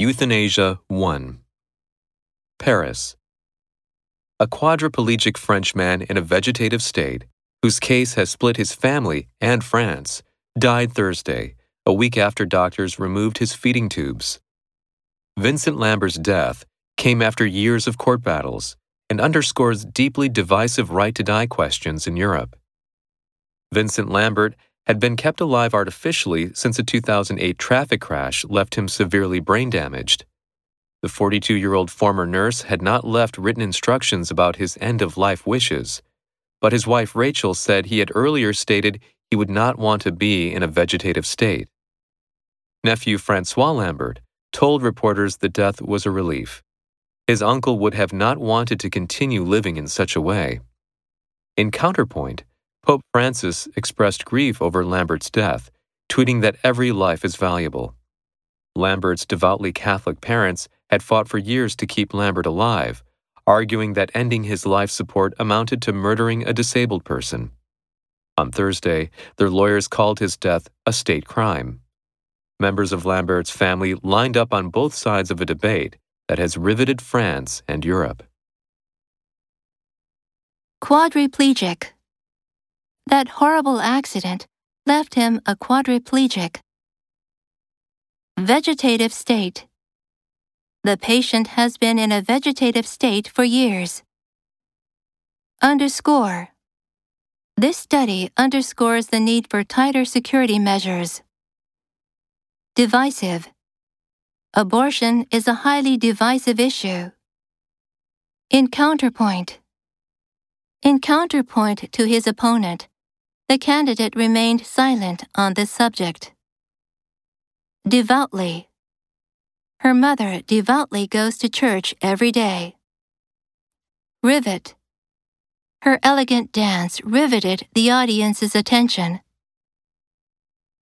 Euthanasia 1. Paris. A quadriplegic Frenchman in a vegetative state, whose case has split his family and France, died Thursday, a week after doctors removed his feeding tubes. Vincent Lambert's death came after years of court battles and underscores deeply divisive right to die questions in Europe. Vincent Lambert had been kept alive artificially since a 2008 traffic crash left him severely brain damaged. The 42 year old former nurse had not left written instructions about his end of life wishes, but his wife Rachel said he had earlier stated he would not want to be in a vegetative state. Nephew Francois Lambert told reporters the death was a relief. His uncle would have not wanted to continue living in such a way. In counterpoint, Pope Francis expressed grief over Lambert's death, tweeting that every life is valuable. Lambert's devoutly Catholic parents had fought for years to keep Lambert alive, arguing that ending his life support amounted to murdering a disabled person. On Thursday, their lawyers called his death a state crime. Members of Lambert's family lined up on both sides of a debate that has riveted France and Europe. Quadriplegic. That horrible accident left him a quadriplegic. Vegetative state. The patient has been in a vegetative state for years. Underscore. This study underscores the need for tighter security measures. Divisive. Abortion is a highly divisive issue. In counterpoint. In counterpoint to his opponent, the candidate remained silent on this subject. Devoutly. Her mother devoutly goes to church every day. Rivet. Her elegant dance riveted the audience's attention.